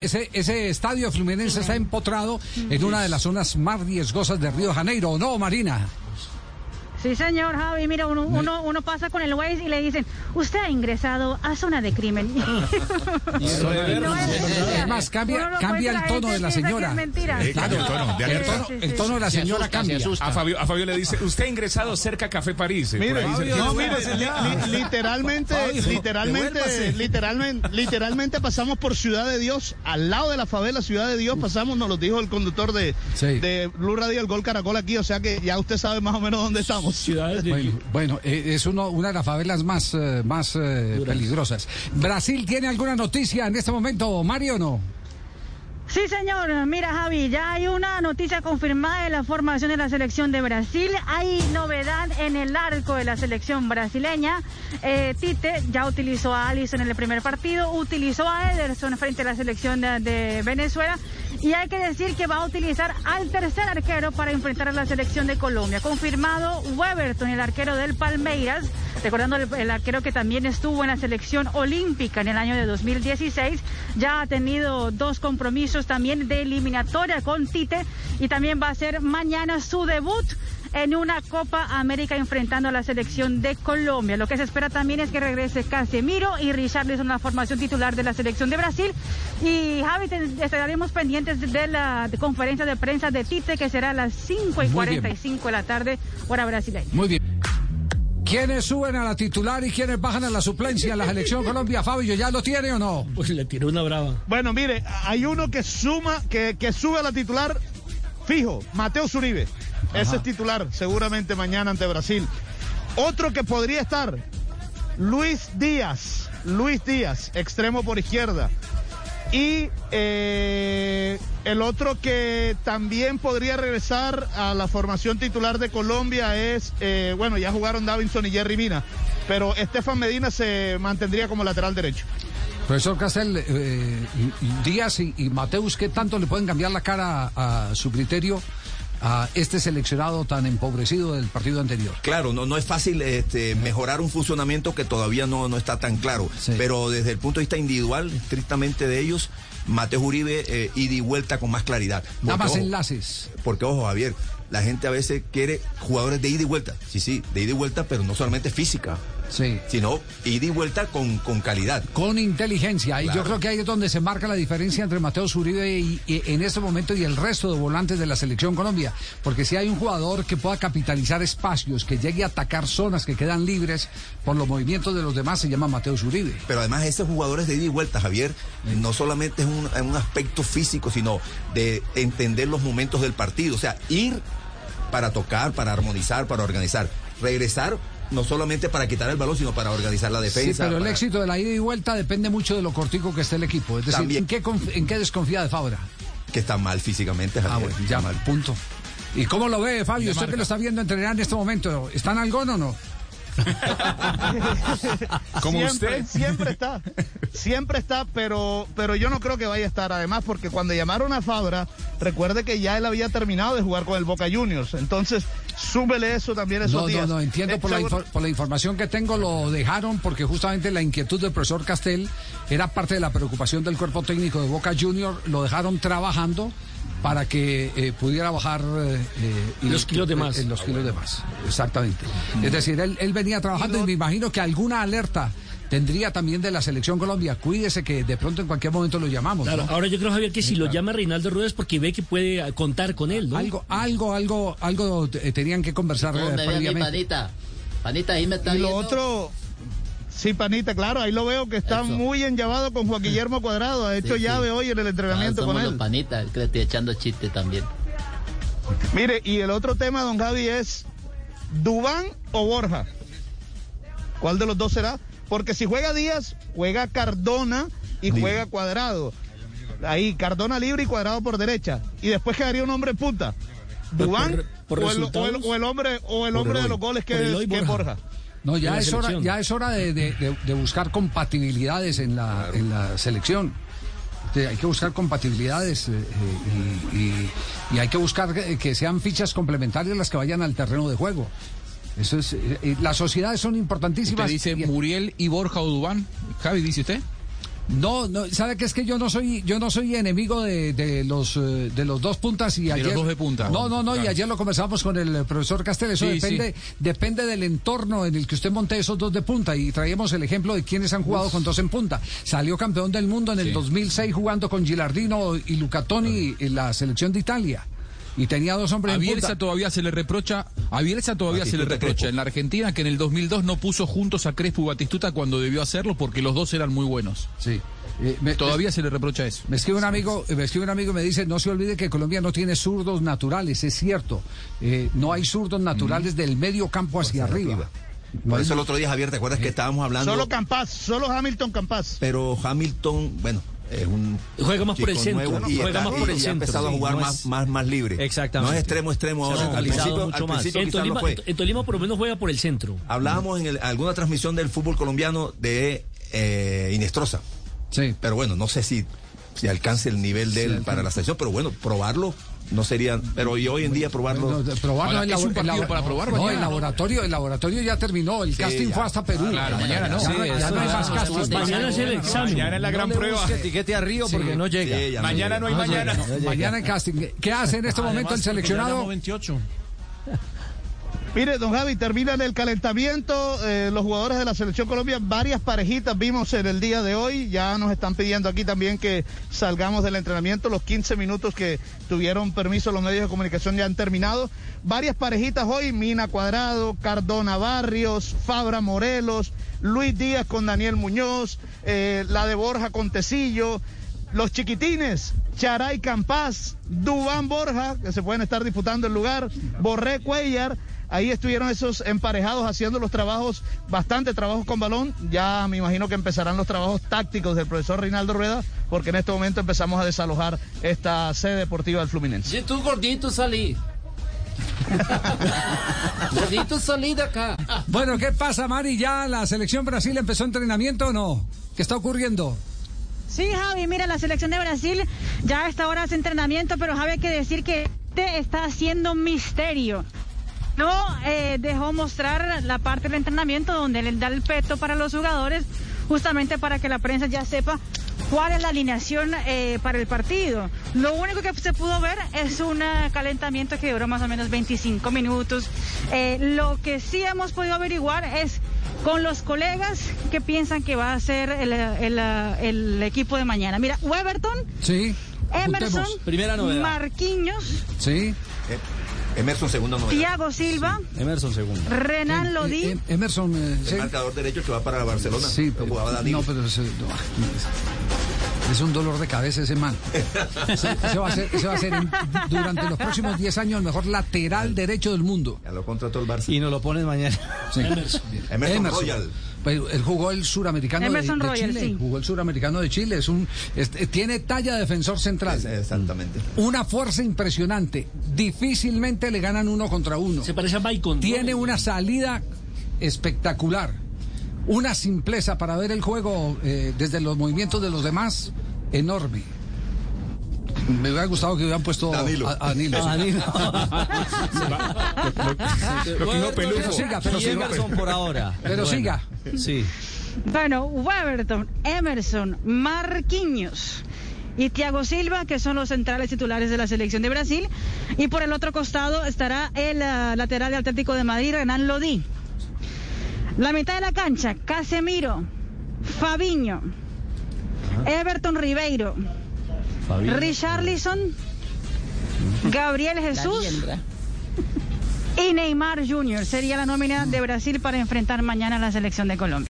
Ese, ese estadio fluminense está empotrado en una de las zonas más riesgosas de Río de Janeiro, ¿o no, Marina? Sí, señor Javi. Mira, uno, uno, uno pasa con el Waze y le dicen, usted ha ingresado a zona de crimen. es más, cambia, cambia el tono de la señora. Es mentira. Claro, el tono, de la señora cambia. A Fabio, a Fabio le dice, usted ha ingresado cerca a Café París. Mire, no, mire, literalmente, literalmente, literalmente, literalmente pasamos por Ciudad de Dios, al lado de la favela Ciudad de Dios, pasamos, nos lo dijo el conductor de, Sí. de Blue Radio, el Gol Caracol aquí, o sea que ya usted sabe más o menos dónde estamos. Bueno, bueno, eh, es uno, una de las favelas más, eh, más eh, peligrosas. ¿Brasil tiene alguna noticia en este momento, Mario, o no? Sí, señor. Mira, Javi, ya hay una noticia confirmada de la formación de la selección de Brasil. Hay novedad en el arco de la selección brasileña. Eh, Tite ya utilizó a Alisson en el primer partido, utilizó a Ederson frente a la selección de, de Venezuela. Y hay que decir que va a utilizar al tercer arquero para enfrentar a la selección de Colombia. Confirmado Weberton, el arquero del Palmeiras, recordando el, el arquero que también estuvo en la selección olímpica en el año de 2016. Ya ha tenido dos compromisos también de eliminatoria con Tite y también va a ser mañana su debut en una Copa América enfrentando a la selección de Colombia. Lo que se espera también es que regrese Casemiro y Richarlison en la formación titular de la selección de Brasil. Y Javi, estaremos pendientes de la conferencia de prensa de Tite que será a las 5 y Muy bien. 45 de la tarde, hora brasileña. Muy bien. ¿Quiénes suben a la titular y quiénes bajan a la suplencia en la selección Colombia? Fabio, ¿ya lo tiene o no? Pues le tiró una brava. Bueno, mire, hay uno que suma, que, que sube a la titular fijo, Mateo Zuribe. Ese es titular, seguramente mañana ante Brasil. Otro que podría estar, Luis Díaz. Luis Díaz, extremo por izquierda. Y eh, el otro que también podría regresar a la formación titular de Colombia es, eh, bueno, ya jugaron Davinson y Jerry Mina, pero Estefan Medina se mantendría como lateral derecho. Profesor Castel, eh, Díaz y, y Mateus, ¿qué tanto le pueden cambiar la cara a, su criterio a este seleccionado tan empobrecido del partido anterior? Claro, no, no es fácil este, mejorar un funcionamiento que todavía no, no está tan claro. Sí. Pero desde el punto de vista individual, estrictamente de ellos, Mateo Uribe eh, ida y vuelta con más claridad. Nada más ojo, enlaces. Porque, ojo, Javier, la gente a veces quiere jugadores de ida y vuelta. Sí, sí, de ida y vuelta, pero no solamente física, Sí. sino ida y vuelta con, con calidad. Con inteligencia. Y yo creo que ahí es donde se marca la diferencia entre Mateo Uribe y, y en este momento y el resto de volantes de la selección Colombia. Porque si hay un jugador que pueda capitalizar espacios, que llegue a atacar zonas que quedan libres por los movimientos de los demás, se llama Mateo Uribe. Pero además ese jugador es de ida y vuelta, Javier. No solamente es un, un aspecto físico, sino de entender los momentos del partido. O sea, ir para tocar, para armonizar, para organizar. Regresar no solamente para quitar el balón, sino para organizar la Sí, defensa. pero el para- éxito de la ida y vuelta depende mucho de lo cortico que esté el equipo. Es decir, También. ¿en qué, conf- ¿en qué desconfía de Fabra? Que está mal físicamente, Ah, Javier. bueno, ya, mal. punto. ¿Y cómo lo ve, Fabio? Usted que lo está viendo entrenar en este momento, ¿está en algón o no? Como siempre, usted. Siempre está. Siempre está, pero, pero yo no creo que vaya a estar. Además, porque cuando llamaron a Fabra, recuerde que ya él había terminado de jugar con el Boca Juniors. Entonces, súbele eso también esos No, no, días. no, entiendo Eh, por la, infor- por la información que tengo lo dejaron porque justamente la inquietud del profesor Castel era parte de la preocupación del cuerpo técnico de Boca Junior, lo dejaron trabajando para que eh, pudiera bajar eh, eh, Los kilos de más. eh, los kilos de más, exactamente. Es decir, él, él venía trabajando y me imagino que alguna alerta tendría también de la selección Colombia. Cuídese que de pronto en cualquier momento lo llamamos. Claro, ¿no? ahora yo creo, Javier, que si lo llama Reinaldo Rueda es porque ve que puede eh, contar con él, ¿no? Algo, algo, algo, algo eh, tenían que conversar eh, ¿Dónde ve mi previamente. panita? Panita, ahí me está Y lo viendo. otro, sí, panita, claro, ahí lo veo que está Eso. muy enllavado con Juan Guillermo Cuadrado. Ha hecho Sí, sí. llave hoy en el Ah, entrenamiento somos con los él. panitas, que le estoy echando chiste también. Mire, y el otro tema, don Javi, es Dubán o Borja. ¿Cuál de los dos será? Porque si juega Díaz, juega Cardona y juega Cuadrado. Ahí, Cardona libre y Cuadrado por derecha. Y después quedaría un hombre punta. Pues Dubán por- por o, el, o, el, resultados. o el hombre, o el hombre de los goles que es, Borja. Borja. No, en ya es hora, ya es hora de, de- de- de buscar compatibilidades en la, en la selección. Hay que buscar compatibilidades eh, eh, y, y- y hay que buscar que, que sean fichas complementarias las que vayan al terreno de juego. Eso es, eh, las sociedades son importantísimas. ¿Usted dice Muriel y Borja o Dubán? Javi, dice usted. No, no, sabe que es que yo no soy, yo no soy enemigo de, de los eh, de los dos puntas y ayer los dos de punta. No, no, no, y Claro. ayer lo conversamos con el profesor Castel, eso Sí, depende, depende del entorno en el que usted monte esos dos de punta y traíamos el ejemplo de quienes han jugado con dos en punta. Salió campeón del mundo en el Sí. 2006 jugando con Gilardino y Lucatoni en la selección de Italia. Y tenía dos hombres A en Bielsa punta. todavía se le reprocha, a Bielsa todavía se le reprocha Crespo. en la Argentina que en el 2002 no puso juntos a Crespo y Batistuta cuando debió hacerlo porque los dos eran muy buenos. Sí. Eh, me- Todavía se le reprocha eso. Me escribe un amigo, me escribe un amigo y me dice, no se olvide que Colombia no tiene zurdos naturales, es cierto. Eh, no hay zurdos naturales del medio campo hacia, arriba. Por eso el otro día, Javier, ¿te acuerdas que estábamos hablando? Solo Campas, solo Hamilton Campas. Pero Hamilton, bueno, es un. Juega más por el centro, nuevo y juega está- más por y el ha centro, empezado a jugar no más, es- más, más libre. Exactamente. No es extremo, extremo ha ahora. Al principio, mucho al más. En Tolima, fue. en Tolima por lo menos juega por el centro. Hablábamos en el- alguna transmisión del fútbol colombiano de eh, Inestrosa. Sí. Pero bueno, no sé si, si alcance el nivel de él para la selección, pero bueno, probarlo no sería. Pero y hoy en día probarlo. No, de- probarlo Ahora, en es un partido para probar No, mañana, el ¿no? laboratorio, el laboratorio ya terminó, el casting ya. fue hasta Perú. Claro, mañana no. Ya, Sí, no, ya no hay más casting. Mañana es el examen. Mañana es la gran prueba. etiquete a Río porque no llega. Sí, ya no Mañana no hay mañana. Mañana en casting. ¿Qué hace en este momento el seleccionado? 28. Mire, don Javi, terminan el calentamiento eh, los jugadores de la Selección Colombia. Varias parejitas vimos en el día de hoy. Ya nos están pidiendo aquí también que salgamos del entrenamiento. Los 15 minutos que tuvieron permiso los medios de comunicación ya han terminado. Varias parejitas hoy. Mina Cuadrado, Cardona Barrios, Fabra Morelos, Luis Díaz con Daniel Muñoz, eh, la de Borja con Tecillo. Los chiquitines, Charay Campás, Dubán Borja, que se pueden estar disputando el lugar, Borré Cuellar, ahí estuvieron esos emparejados haciendo los trabajos, bastante trabajos con balón, ya me imagino que empezarán los trabajos tácticos del profesor Reinaldo Rueda, porque en este momento empezamos a desalojar esta sede deportiva del Fluminense. Si tú gordito salí. gordito salí de acá. Bueno, ¿qué pasa, Mari? ¿Ya la selección Brasil empezó entrenamiento o no? ¿Qué está ocurriendo? Sí, Javi, mira, la selección de Brasil ya a esta hora hace entrenamiento, pero Javi hay que decir que te está haciendo misterio. No eh, dejó mostrar la parte del entrenamiento donde le da el peto para los jugadores, justamente para que la prensa ya sepa cuál es la alineación eh, para el partido. Lo único que se pudo ver es un eh, calentamiento que duró más o menos 25 minutos. Eh, lo que sí hemos podido averiguar es con los colegas que piensan que va a ser el, el, el equipo de mañana. Mira, Weberton, Sí. Emerson. Primera novedad. Marquinhos, Sí. Emerson, segunda novedad. Tiago Silva, Emerson segundo. Renan Lodi. eh, Emerson, eh, sí. El marcador derecho que va para Barcelona. Sí, pero, jugaba no, pero ese- no, es un dolor de cabeza ese man. Ese va a ser, ese va a ser en- durante los próximos 10 años el mejor lateral derecho del mundo. Ya lo contrató el Barça. Y nos lo pones mañana. Sí. Emerson Royal. Pues, él jugó el suramericano de- Chile. sí. Jugó el suramericano de Chile. Es un, es- tiene talla de defensor central. Exactamente. Una fuerza impresionante. Difícilmente le ganan uno contra uno. Se parece a Maicon. ¿no? Tiene una salida espectacular. Una simpleza para ver el juego eh, desde los movimientos de los demás enorme. Me hubiera gustado que hubieran puesto Danilo. a, a Danilo. A Danilo. Lo que no Pero siga, pero siga. Emerson por ahora. Pero Bueno, siga. Sí. Bueno, Weberton, Emerson, Marquinhos y Thiago Silva, que son los centrales titulares de la selección de Brasil. Y por el otro costado estará el ah, lateral de Atlético de Madrid, Renan Lodi. La mitad de la cancha, Casemiro, Fabiño, Everton Ribeiro, Richarlison, Gabriel Jesús y Neymar Jr. Sería la nómina de Brasil para enfrentar mañana a la selección de Colombia.